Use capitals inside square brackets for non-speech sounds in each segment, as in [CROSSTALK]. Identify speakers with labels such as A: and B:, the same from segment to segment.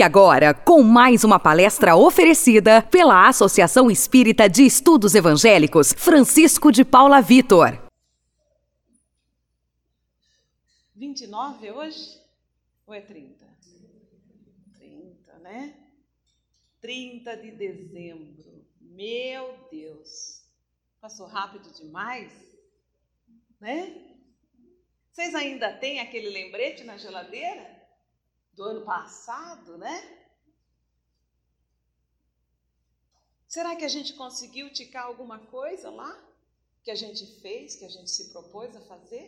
A: Fique agora com mais uma palestra oferecida pela Associação Espírita de Estudos Evangélicos Francisco de Paula Vitor.
B: 29 hoje? Ou é 30? 30, né? 30 de dezembro. Meu Deus. Passou rápido demais, né? Vocês ainda têm aquele lembrete na geladeira? Do ano passado, né? Será que a gente conseguiu ticar alguma coisa lá que a gente fez, que a gente se propôs a fazer?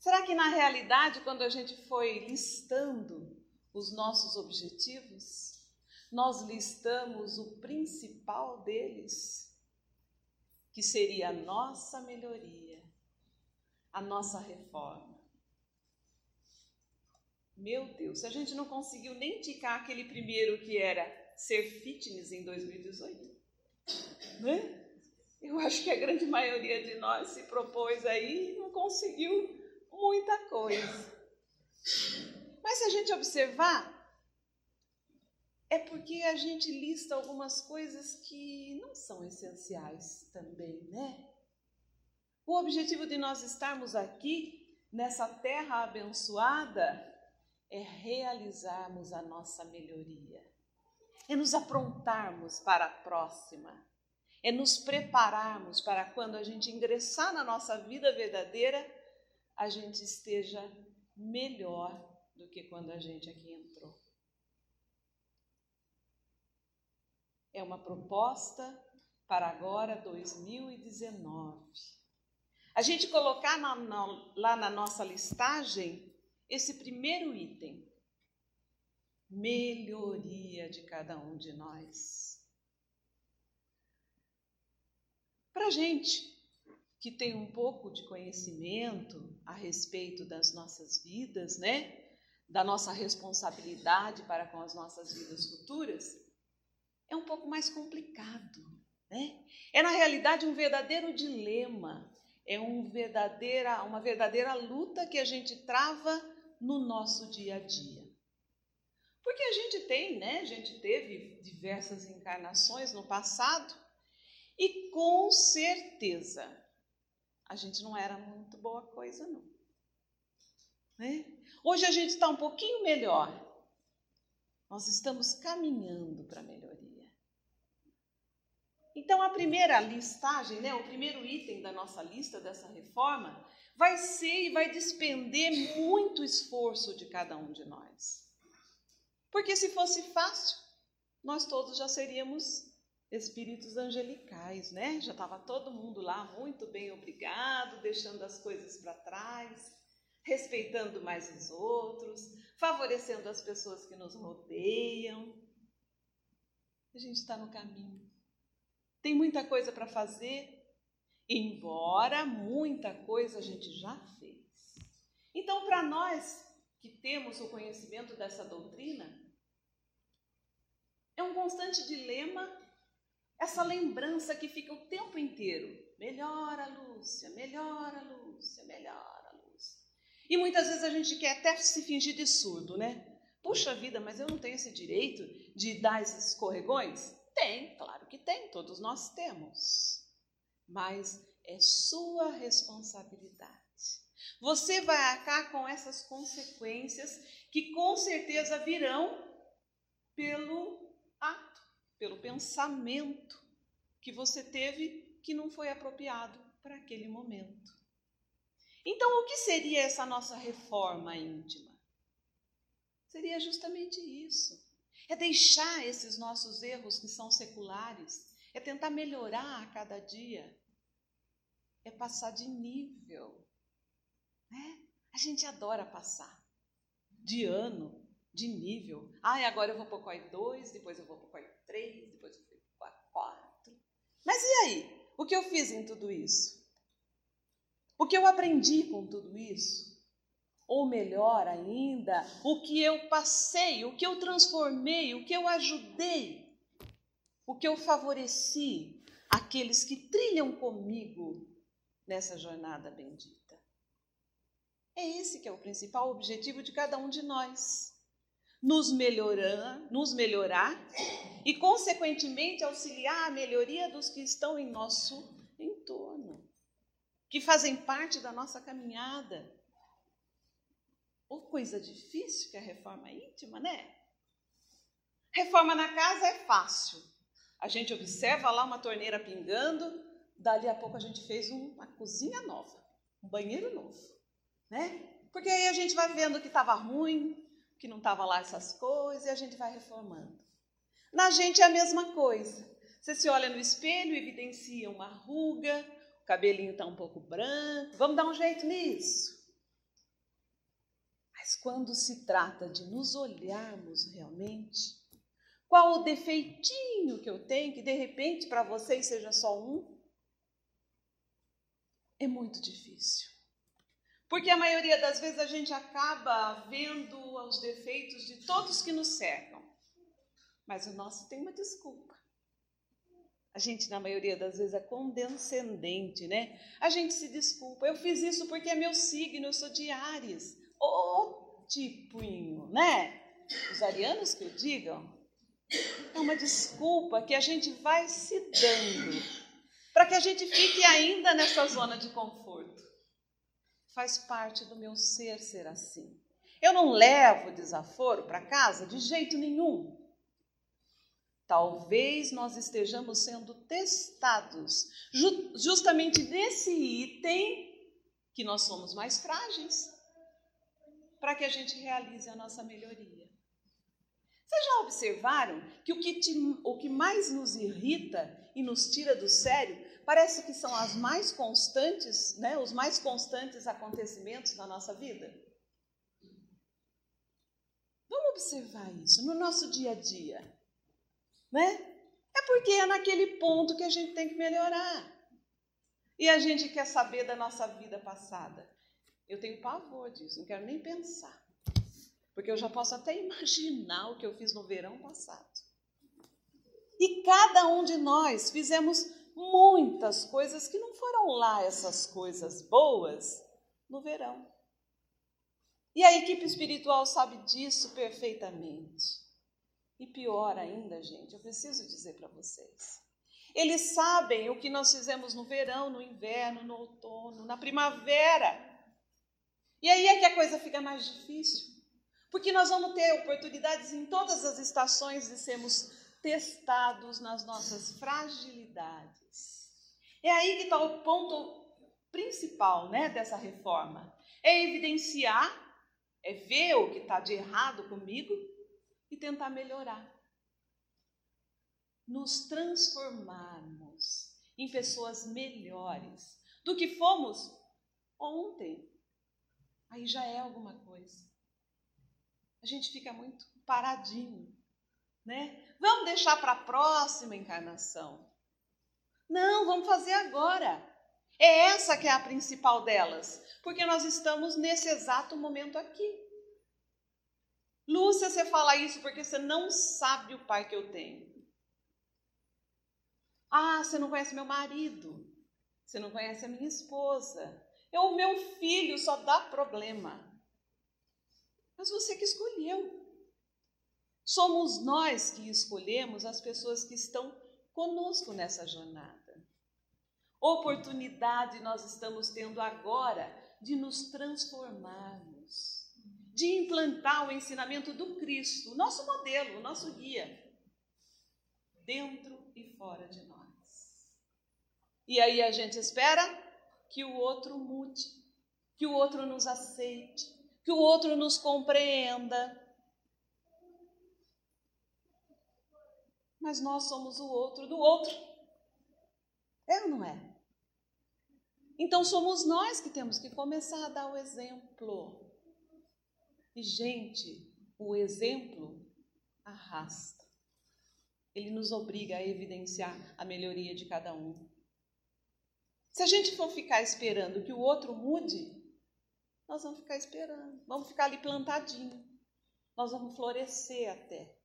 B: Será que na realidade, quando a gente foi listando os nossos objetivos, nós listamos o principal deles, que seria a nossa melhoria, a nossa reforma? Meu Deus, a gente não conseguiu nem ticar aquele primeiro que era ser fitness em 2018, né? Eu acho que a grande maioria de nós se propôs aí e não conseguiu muita coisa. Mas se a gente observar, é porque a gente lista algumas coisas que não são essenciais também, né? O objetivo de nós estarmos aqui nessa terra abençoada é realizarmos a nossa melhoria, é nos aprontarmos para a próxima, é nos prepararmos para quando a gente ingressar na nossa vida verdadeira, a gente esteja melhor do que quando a gente aqui entrou. É uma proposta para agora 2019. A gente colocar na, na, lá na nossa listagem esse primeiro item, melhoria de cada um de nós. Para gente que tem um pouco de conhecimento a respeito das nossas vidas, né? Da nossa responsabilidade para com as nossas vidas futuras, é um pouco mais complicado, né? É na realidade um verdadeiro dilema, é um verdadeira, uma verdadeira luta que a gente trava no nosso dia a dia. Porque a gente tem, né? A gente teve diversas encarnações no passado e com certeza a gente não era muito boa coisa, não. Né? Hoje a gente está um pouquinho melhor. Nós estamos caminhando para a melhoria. Então, a primeira listagem, né, o primeiro item da nossa lista dessa reforma vai ser e vai despender muito esforço de cada um de nós. Porque se fosse fácil, nós todos já seríamos espíritos angelicais, né? Já estava todo mundo lá muito bem obrigado, deixando as coisas para trás, respeitando mais os outros, favorecendo as pessoas que nos rodeiam. A gente está no caminho. Tem muita coisa para fazer, embora muita coisa a gente já fez. Então, para nós que temos o conhecimento dessa doutrina, é um constante dilema essa lembrança que fica o tempo inteiro. Melhora, Lúcia, melhora, Lúcia, melhora, Lúcia. E muitas vezes a gente quer até se fingir de surdo, né? Puxa vida, mas eu não tenho esse direito de dar esses escorregões? Tem, claro que tem, todos nós temos mas é sua responsabilidade. Você vai arcar com essas consequências que com certeza virão pelo ato, pelo pensamento que você teve que não foi apropriado para aquele momento. Então, o que seria essa nossa reforma íntima? Seria justamente isso. É deixar esses nossos erros que são seculares é tentar melhorar a cada dia, é passar de nível. Né? A gente adora passar de ano, de nível. Ah, agora eu vou para o COI 2, depois eu vou para o COI 3, depois eu vou para o COI 4. Mas e aí? O que eu fiz em tudo isso? O que eu aprendi com tudo isso? Ou melhor ainda, o que eu passei, o que eu transformei, o que eu ajudei o que eu favoreci aqueles que trilham comigo nessa jornada bendita. É esse que é o principal objetivo de cada um de nós. nos melhorar, nos melhorar e, consequentemente, auxiliar a melhoria dos que estão em nosso entorno, que fazem parte da nossa caminhada. Ou coisa difícil que a reforma íntima, né? Reforma na casa é fácil. A gente observa lá uma torneira pingando, dali a pouco a gente fez uma cozinha nova, um banheiro novo, né? Porque aí a gente vai vendo que estava ruim, que não estava lá essas coisas, e a gente vai reformando. Na gente é a mesma coisa. Você se olha no espelho, evidencia uma ruga, o cabelinho está um pouco branco, vamos dar um jeito nisso. Mas quando se trata de nos olharmos realmente, qual o defeitinho que eu tenho, que de repente para vocês seja só um? É muito difícil. Porque a maioria das vezes a gente acaba vendo os defeitos de todos que nos cercam. Mas o nosso tem uma desculpa. A gente, na maioria das vezes, é condescendente, né? A gente se desculpa. Eu fiz isso porque é meu signo, eu sou de Ares. Ô, tipuinho, né? Os arianos que o digam. É uma desculpa que a gente vai se dando para que a gente fique ainda nessa zona de conforto. Faz parte do meu ser ser assim. Eu não levo desaforo para casa de jeito nenhum. Talvez nós estejamos sendo testados justamente nesse item que nós somos mais frágeis, para que a gente realize a nossa melhoria. Vocês já observaram que o que, te, o que mais nos irrita e nos tira do sério parece que são as mais constantes, né, os mais constantes acontecimentos na nossa vida? Vamos observar isso no nosso dia a dia, né? É porque é naquele ponto que a gente tem que melhorar. E a gente quer saber da nossa vida passada. Eu tenho pavor disso, não quero nem pensar. Porque eu já posso até imaginar o que eu fiz no verão passado. E cada um de nós fizemos muitas coisas que não foram lá essas coisas boas no verão. E a equipe espiritual sabe disso perfeitamente. E pior ainda, gente, eu preciso dizer para vocês. Eles sabem o que nós fizemos no verão, no inverno, no outono, na primavera. E aí é que a coisa fica mais difícil. Porque nós vamos ter oportunidades em todas as estações de sermos testados nas nossas fragilidades. É aí que está o ponto principal né, dessa reforma. É evidenciar, é ver o que está de errado comigo e tentar melhorar. Nos transformarmos em pessoas melhores do que fomos ontem. Aí já é alguma coisa a gente fica muito paradinho, né? Vamos deixar para a próxima encarnação. Não, vamos fazer agora. É essa que é a principal delas, porque nós estamos nesse exato momento aqui. Lúcia, você fala isso porque você não sabe o pai que eu tenho. Ah, você não conhece meu marido. Você não conhece a minha esposa. Eu, o meu filho só dá problema mas você que escolheu. Somos nós que escolhemos as pessoas que estão conosco nessa jornada. Oportunidade nós estamos tendo agora de nos transformarmos, de implantar o ensinamento do Cristo, nosso modelo, nosso guia, dentro e fora de nós. E aí a gente espera que o outro mude, que o outro nos aceite, que o outro nos compreenda. Mas nós somos o outro do outro. É ou não é? Então somos nós que temos que começar a dar o exemplo. E, gente, o exemplo arrasta. Ele nos obriga a evidenciar a melhoria de cada um. Se a gente for ficar esperando que o outro mude, nós vamos ficar esperando, vamos ficar ali plantadinho, nós vamos florescer até.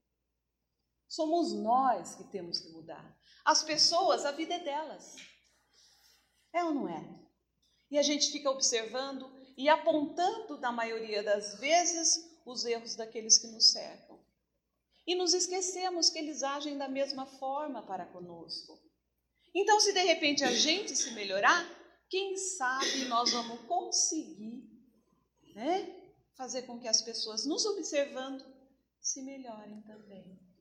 B: Somos nós que temos que mudar. As pessoas, a vida é delas. É ou não é? E a gente fica observando e apontando, na maioria das vezes, os erros daqueles que nos cercam. E nos esquecemos que eles agem da mesma forma para conosco. Então, se de repente a gente se melhorar, quem sabe nós vamos conseguir né, fazer com que as pessoas nos observando se melhorem também.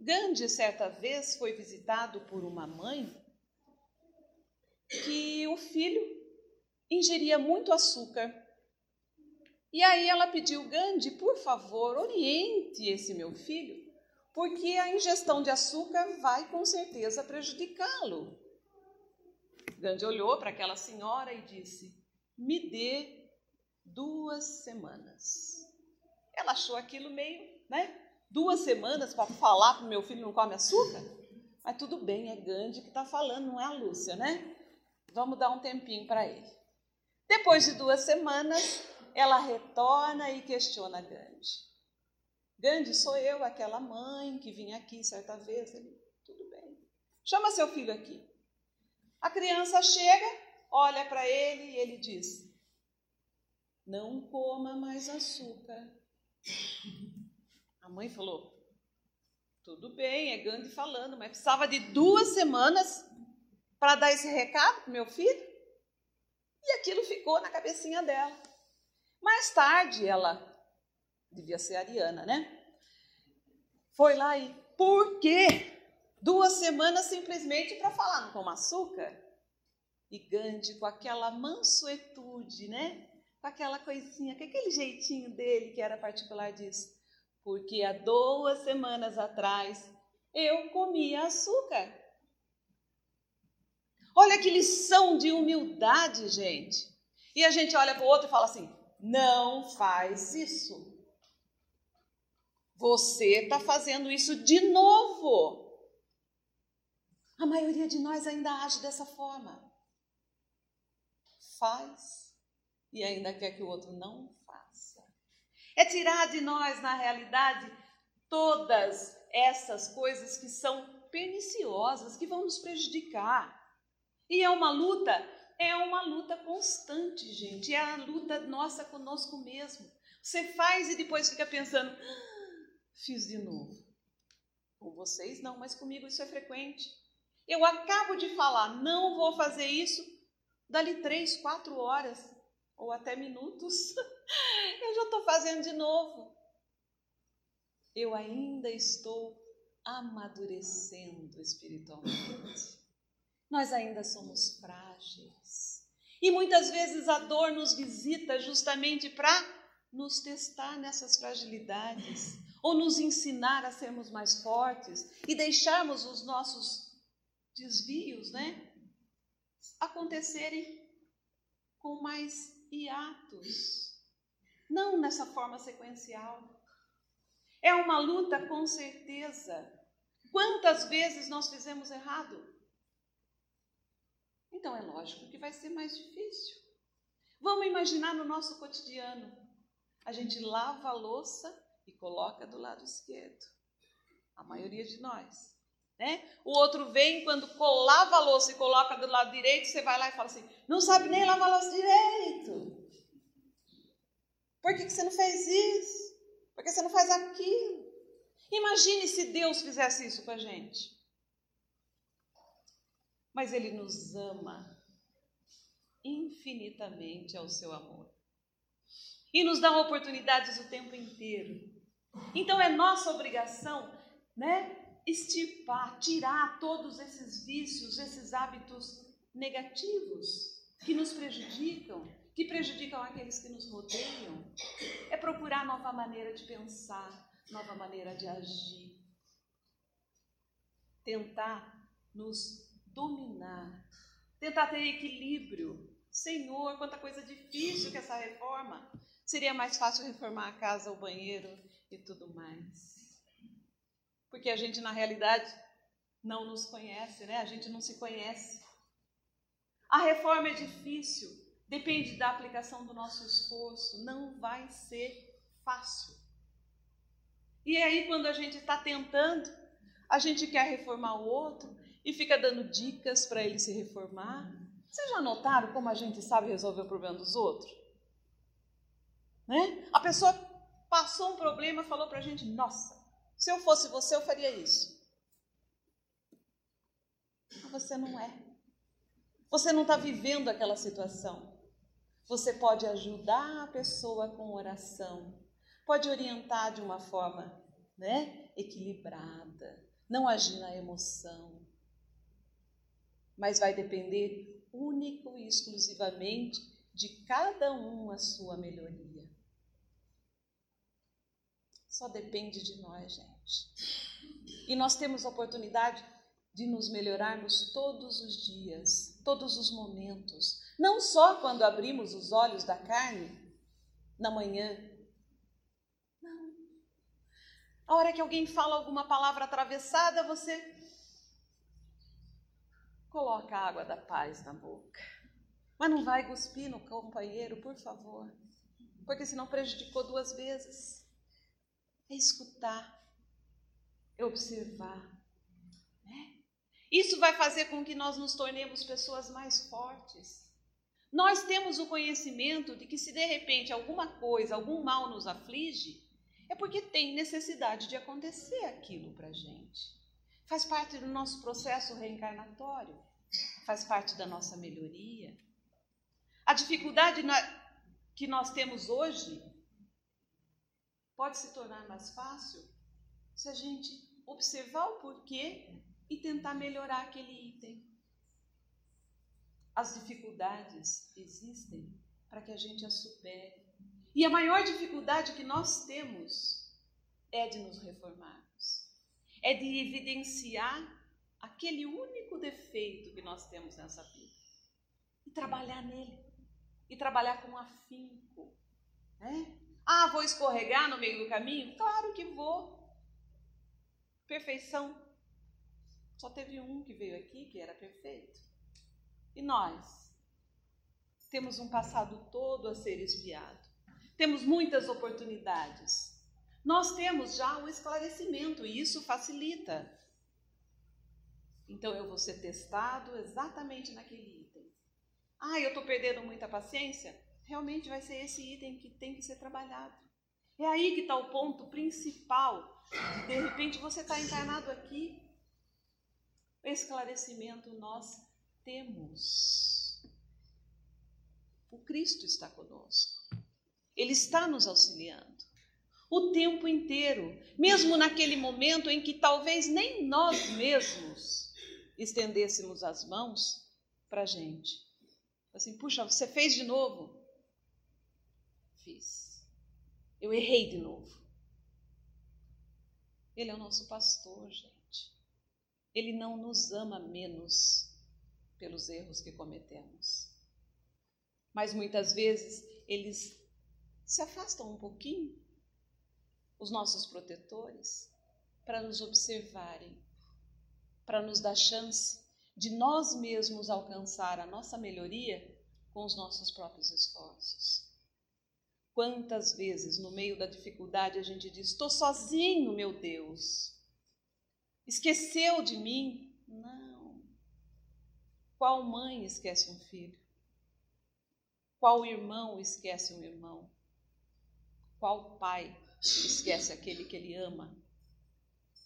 B: Gandhi, certa vez, foi visitado por uma mãe que o filho ingeria muito açúcar. E aí ela pediu, Gandhi, por favor, oriente esse meu filho, porque a ingestão de açúcar vai com certeza prejudicá-lo. Gandhi olhou para aquela senhora e disse: Me dê duas semanas. Ela achou aquilo meio, né? Duas semanas para falar para o meu filho não come açúcar? Mas tudo bem, é Gandhi que está falando, não é a Lúcia, né? Vamos dar um tempinho para ele. Depois de duas semanas, ela retorna e questiona Gandhi. Gandhi, sou eu, aquela mãe que vinha aqui certa vez. Ele, tudo bem. Chama seu filho aqui. A criança chega, olha para ele e ele diz: Não coma mais açúcar. A mãe falou: Tudo bem, é Gandhi falando, mas precisava de duas semanas para dar esse recado para meu filho? E aquilo ficou na cabecinha dela. Mais tarde, ela devia ser ariana, né? Foi lá e por quê? Duas semanas simplesmente para falar não com açúcar? E Gandhi, com aquela mansuetude, né? Com aquela coisinha, com aquele jeitinho dele que era particular, diz: Porque há duas semanas atrás eu comia açúcar. Olha que lição de humildade, gente. E a gente olha para o outro e fala assim: não faz isso. Você está fazendo isso de novo. A maioria de nós ainda age dessa forma. Faz e ainda quer que o outro não. É tirar de nós, na realidade, todas essas coisas que são perniciosas, que vão nos prejudicar. E é uma luta, é uma luta constante, gente. É a luta nossa conosco mesmo. Você faz e depois fica pensando, ah, fiz de novo. Com vocês não, mas comigo isso é frequente. Eu acabo de falar, não vou fazer isso, dali três, quatro horas, ou até minutos, [LAUGHS] eu já estou fazendo de novo. Eu ainda estou amadurecendo espiritualmente nós ainda somos frágeis. E muitas vezes a dor nos visita justamente para nos testar nessas fragilidades, ou nos ensinar a sermos mais fortes e deixarmos os nossos desvios, né, acontecerem com mais hiatos, não nessa forma sequencial. É uma luta com certeza. Quantas vezes nós fizemos errado? Então é lógico que vai ser mais difícil. Vamos imaginar no nosso cotidiano. A gente lava a louça e coloca do lado esquerdo. A maioria de nós. Né? O outro vem quando lava a louça e coloca do lado direito, você vai lá e fala assim: não sabe nem lavar a louça direito. Por que, que você não fez isso? Por que você não faz aquilo? Imagine se Deus fizesse isso com a gente mas Ele nos ama infinitamente ao seu amor. E nos dá oportunidades o tempo inteiro. Então é nossa obrigação, né, extirpar, tirar todos esses vícios, esses hábitos negativos que nos prejudicam, que prejudicam aqueles que nos rodeiam. É procurar nova maneira de pensar, nova maneira de agir. Tentar nos dominar, tentar ter equilíbrio. Senhor, quanta coisa difícil que essa reforma. Seria mais fácil reformar a casa, o banheiro e tudo mais. Porque a gente, na realidade, não nos conhece, né? A gente não se conhece. A reforma é difícil, depende da aplicação do nosso esforço, não vai ser fácil. E aí, quando a gente está tentando, a gente quer reformar o outro, e fica dando dicas para ele se reformar. Vocês já notaram como a gente sabe resolver o problema dos outros? Né? A pessoa passou um problema e falou para a gente: Nossa, se eu fosse você, eu faria isso. Mas você não é. Você não está vivendo aquela situação. Você pode ajudar a pessoa com oração, pode orientar de uma forma né, equilibrada, não agir na emoção. Mas vai depender único e exclusivamente de cada um a sua melhoria. Só depende de nós, gente. E nós temos a oportunidade de nos melhorarmos todos os dias, todos os momentos. Não só quando abrimos os olhos da carne na manhã. Não. A hora que alguém fala alguma palavra atravessada, você coloca a água da paz na boca. Mas não vai cuspir no companheiro, por favor. Porque senão prejudicou duas vezes. É escutar, é observar, isso vai fazer com que nós nos tornemos pessoas mais fortes. Nós temos o conhecimento de que se de repente alguma coisa, algum mal nos aflige, é porque tem necessidade de acontecer aquilo para gente. Faz parte do nosso processo reencarnatório, faz parte da nossa melhoria. A dificuldade que nós temos hoje pode se tornar mais fácil se a gente observar o porquê e tentar melhorar aquele item. As dificuldades existem para que a gente as supere. E a maior dificuldade que nós temos é de nos reformarmos, é de evidenciar aquele único defeito que nós temos nessa vida e trabalhar nele, e trabalhar com afinco. Né? Ah, vou escorregar no meio do caminho? Claro que vou. Perfeição só teve um que veio aqui que era perfeito. E nós? Temos um passado todo a ser espiado. Temos muitas oportunidades. Nós temos já o esclarecimento e isso facilita. Então eu vou ser testado exatamente naquele item. Ah, eu estou perdendo muita paciência? Realmente vai ser esse item que tem que ser trabalhado. É aí que está o ponto principal. De repente você está encarnado aqui esclarecimento nós temos. O Cristo está conosco. Ele está nos auxiliando o tempo inteiro, mesmo naquele momento em que talvez nem nós mesmos estendêssemos as mãos para a gente. Assim, puxa, você fez de novo? Fiz. Eu errei de novo. Ele é o nosso pastor, gente. Ele não nos ama menos pelos erros que cometemos. Mas muitas vezes eles se afastam um pouquinho, os nossos protetores, para nos observarem, para nos dar chance de nós mesmos alcançar a nossa melhoria com os nossos próprios esforços. Quantas vezes no meio da dificuldade a gente diz: estou sozinho, meu Deus. Esqueceu de mim? Não. Qual mãe esquece um filho? Qual irmão esquece um irmão? Qual pai esquece aquele que ele ama?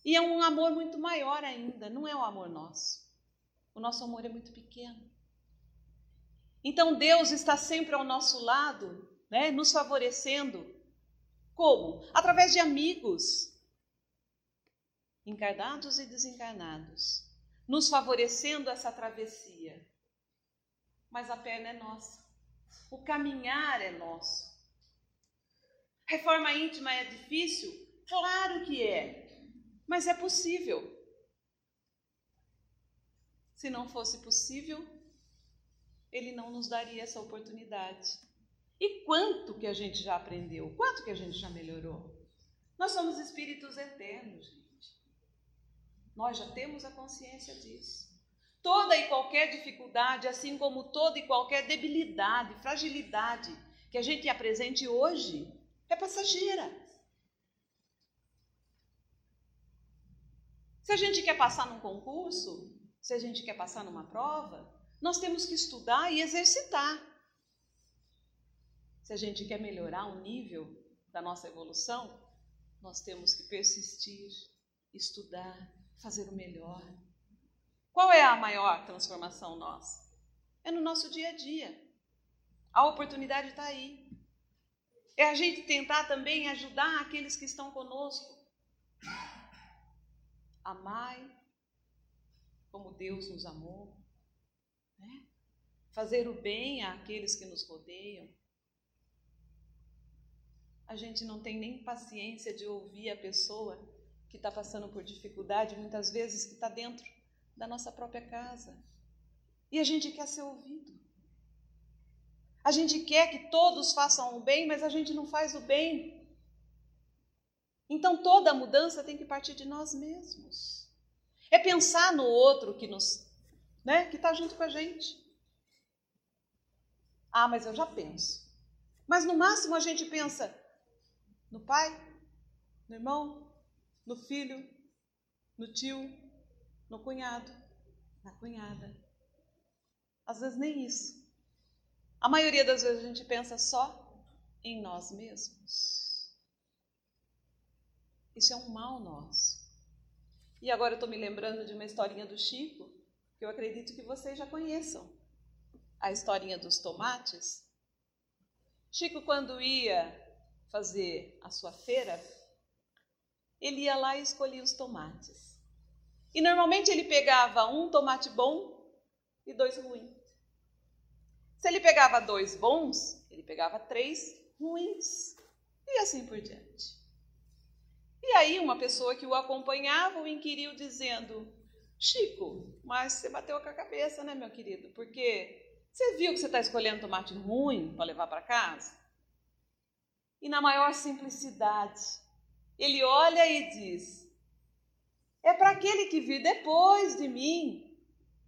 B: E é um amor muito maior ainda, não é o um amor nosso. O nosso amor é muito pequeno. Então Deus está sempre ao nosso lado, né, nos favorecendo. Como? Através de amigos, encarnados e desencarnados, nos favorecendo essa travessia. Mas a perna é nossa, o caminhar é nosso. Reforma íntima é difícil? Claro que é, mas é possível. Se não fosse possível, ele não nos daria essa oportunidade. E quanto que a gente já aprendeu? Quanto que a gente já melhorou? Nós somos espíritos eternos. Nós já temos a consciência disso. Toda e qualquer dificuldade, assim como toda e qualquer debilidade, fragilidade que a gente apresente hoje, é passageira. Se a gente quer passar num concurso, se a gente quer passar numa prova, nós temos que estudar e exercitar. se a gente quer melhorar o nível da nossa evolução, nós temos que persistir, estudar, fazer o melhor. Qual é a maior transformação nossa? É no nosso dia a dia. A oportunidade está aí. É a gente tentar também ajudar aqueles que estão conosco. Amai como Deus nos amou. Né? Fazer o bem àqueles que nos rodeiam. A gente não tem nem paciência de ouvir a pessoa que está passando por dificuldade, muitas vezes que está dentro da nossa própria casa. E a gente quer ser ouvido. A gente quer que todos façam o bem, mas a gente não faz o bem. Então toda mudança tem que partir de nós mesmos. É pensar no outro que nos, né, que está junto com a gente. Ah, mas eu já penso. Mas no máximo a gente pensa no pai, no irmão, no filho, no tio, no cunhado, na cunhada. Às vezes nem isso. A maioria das vezes a gente pensa só em nós mesmos. Isso é um mal nosso. E agora eu estou me lembrando de uma historinha do Chico, que eu acredito que vocês já conheçam. A historinha dos tomates. Chico, quando ia fazer a sua feira, ele ia lá e escolhia os tomates. E normalmente ele pegava um tomate bom e dois ruins. Se ele pegava dois bons, ele pegava três ruins. E assim por diante. E aí uma pessoa que o acompanhava o inquiriu dizendo: Chico, mas você bateu com a cabeça, né, meu querido? Porque você viu que você está escolhendo tomate ruim para levar para casa? E na maior simplicidade, ele olha e diz: É para aquele que vir depois de mim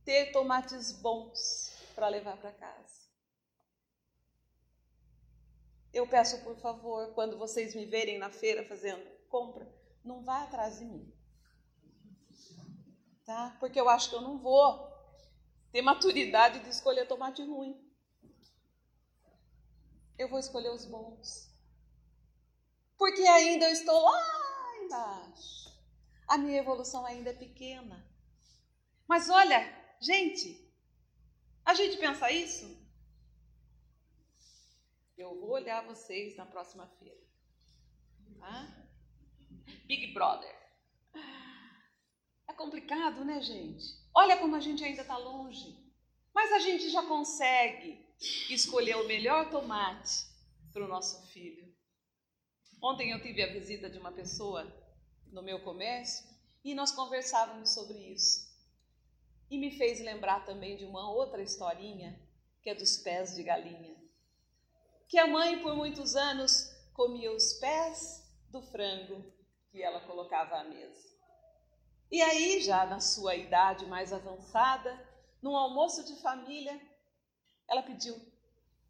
B: ter tomates bons para levar para casa. Eu peço, por favor, quando vocês me verem na feira fazendo compra, não vá atrás de mim. Tá? Porque eu acho que eu não vou ter maturidade de escolher tomate ruim. Eu vou escolher os bons. Porque ainda eu estou lá embaixo. A minha evolução ainda é pequena. Mas olha, gente, a gente pensa isso? Eu vou olhar vocês na próxima feira. Tá? Big Brother. É complicado, né, gente? Olha como a gente ainda está longe. Mas a gente já consegue escolher o melhor tomate para o nosso filho. Ontem eu tive a visita de uma pessoa no meu comércio e nós conversávamos sobre isso. E me fez lembrar também de uma outra historinha, que é dos pés de galinha. Que a mãe, por muitos anos, comia os pés do frango que ela colocava à mesa. E aí, já na sua idade mais avançada, num almoço de família, ela pediu: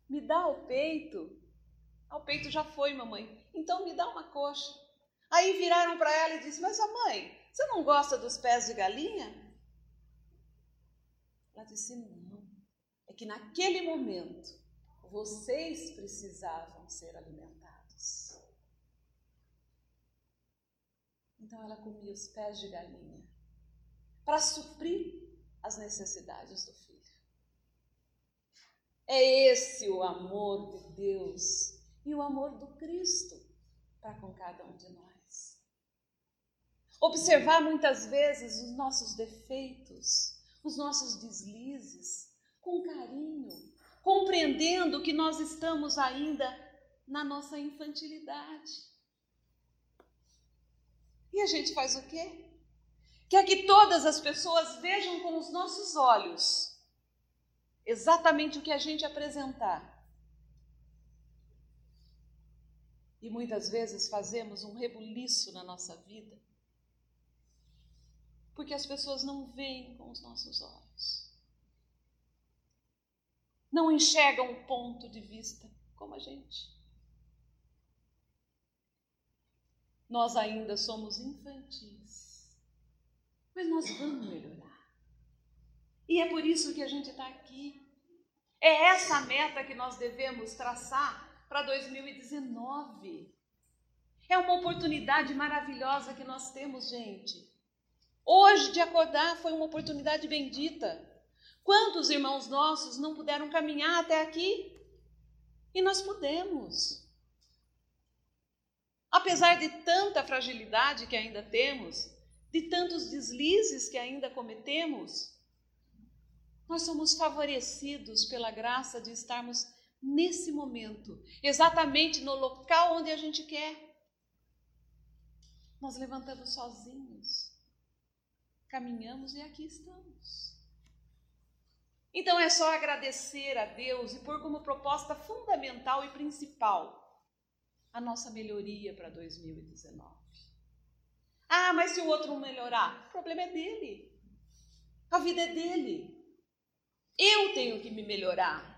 B: Me dá o peito. Ah, o peito já foi, mamãe. Então me dá uma coxa. Aí viraram para ela e disse: Mas a mãe, você não gosta dos pés de galinha? Ela disse: Não. É que naquele momento vocês precisavam ser alimentados. Então ela comia os pés de galinha para suprir as necessidades do filho. É esse o amor de Deus e o amor do Cristo para com cada um de nós. Observar muitas vezes os nossos defeitos, os nossos deslizes, com carinho, compreendendo que nós estamos ainda na nossa infantilidade. E a gente faz o quê? Quer que todas as pessoas vejam com os nossos olhos exatamente o que a gente apresentar. E muitas vezes fazemos um rebuliço na nossa vida, porque as pessoas não veem com os nossos olhos, não enxergam o ponto de vista como a gente. Nós ainda somos infantis, mas nós vamos melhorar. E é por isso que a gente está aqui. É essa a meta que nós devemos traçar para 2019. É uma oportunidade maravilhosa que nós temos, gente. Hoje de acordar foi uma oportunidade bendita. Quantos irmãos nossos não puderam caminhar até aqui? E nós podemos. Apesar de tanta fragilidade que ainda temos, de tantos deslizes que ainda cometemos, nós somos favorecidos pela graça de estarmos nesse momento, exatamente no local onde a gente quer. Nós levantamos sozinhos, caminhamos e aqui estamos. Então é só agradecer a Deus e pôr como proposta fundamental e principal a nossa melhoria para 2019. Ah, mas se o outro não melhorar, o problema é dele. A vida é dele. Eu tenho que me melhorar.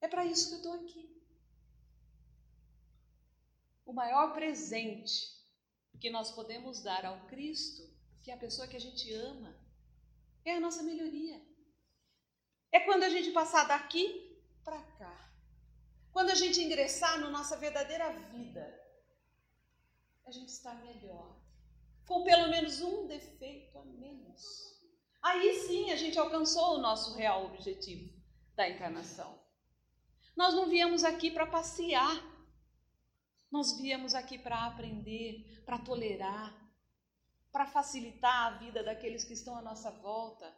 B: É para isso que eu estou aqui. O maior presente que nós podemos dar ao Cristo, que é a pessoa que a gente ama, é a nossa melhoria. É quando a gente passar daqui para cá. Quando a gente ingressar na nossa verdadeira vida, a gente está melhor. Com pelo menos um defeito a menos. Aí sim a gente alcançou o nosso real objetivo da encarnação. Nós não viemos aqui para passear. Nós viemos aqui para aprender, para tolerar, para facilitar a vida daqueles que estão à nossa volta.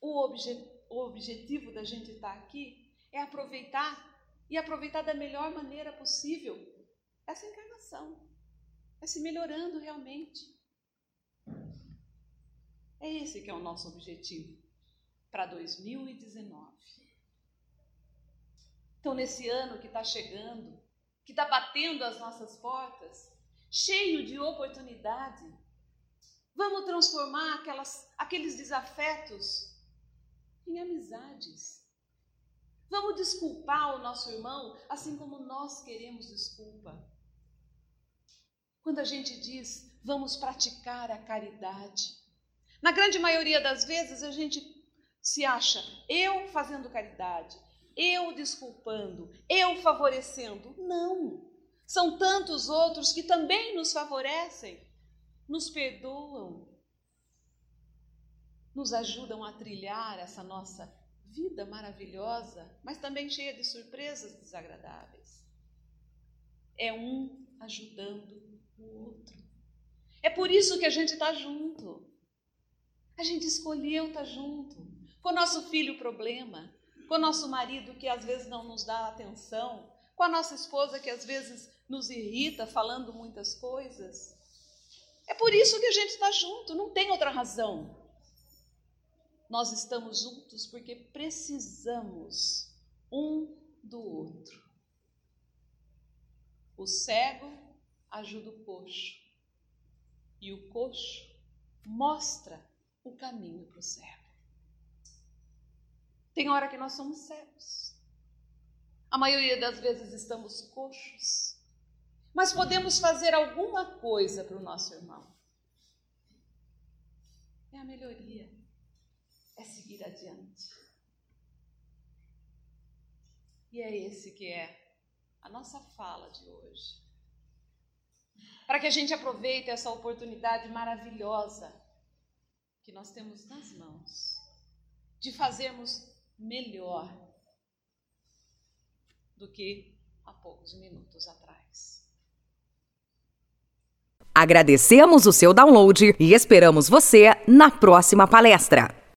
B: O, obje o objetivo da gente estar aqui é aproveitar e aproveitar da melhor maneira possível essa encarnação, é se melhorando realmente. É esse que é o nosso objetivo para 2019. Então, nesse ano que está chegando, que está batendo as nossas portas, cheio de oportunidade, vamos transformar aquelas, aqueles desafetos em amizades. Vamos desculpar o nosso irmão assim como nós queremos desculpa. Quando a gente diz, vamos praticar a caridade. Na grande maioria das vezes a gente se acha eu fazendo caridade, eu desculpando, eu favorecendo. Não! São tantos outros que também nos favorecem, nos perdoam, nos ajudam a trilhar essa nossa vida maravilhosa, mas também cheia de surpresas desagradáveis. É um ajudando o outro. É por isso que a gente está junto. A gente escolheu estar tá junto. Com o nosso filho problema, com o nosso marido que às vezes não nos dá atenção, com a nossa esposa que às vezes nos irrita falando muitas coisas. É por isso que a gente está junto, não tem outra razão. Nós estamos juntos porque precisamos um do outro. O cego ajuda o coxo e o coxo mostra o caminho para o cego. Tem hora que nós somos cegos. A maioria das vezes estamos coxos. Mas podemos fazer alguma coisa para o nosso irmão. É a melhoria. É seguir adiante. E é esse que é a nossa fala de hoje. Para que a gente aproveite essa oportunidade maravilhosa que nós temos nas mãos de fazermos melhor do que há poucos minutos atrás.
A: Agradecemos o seu download e esperamos você na próxima palestra.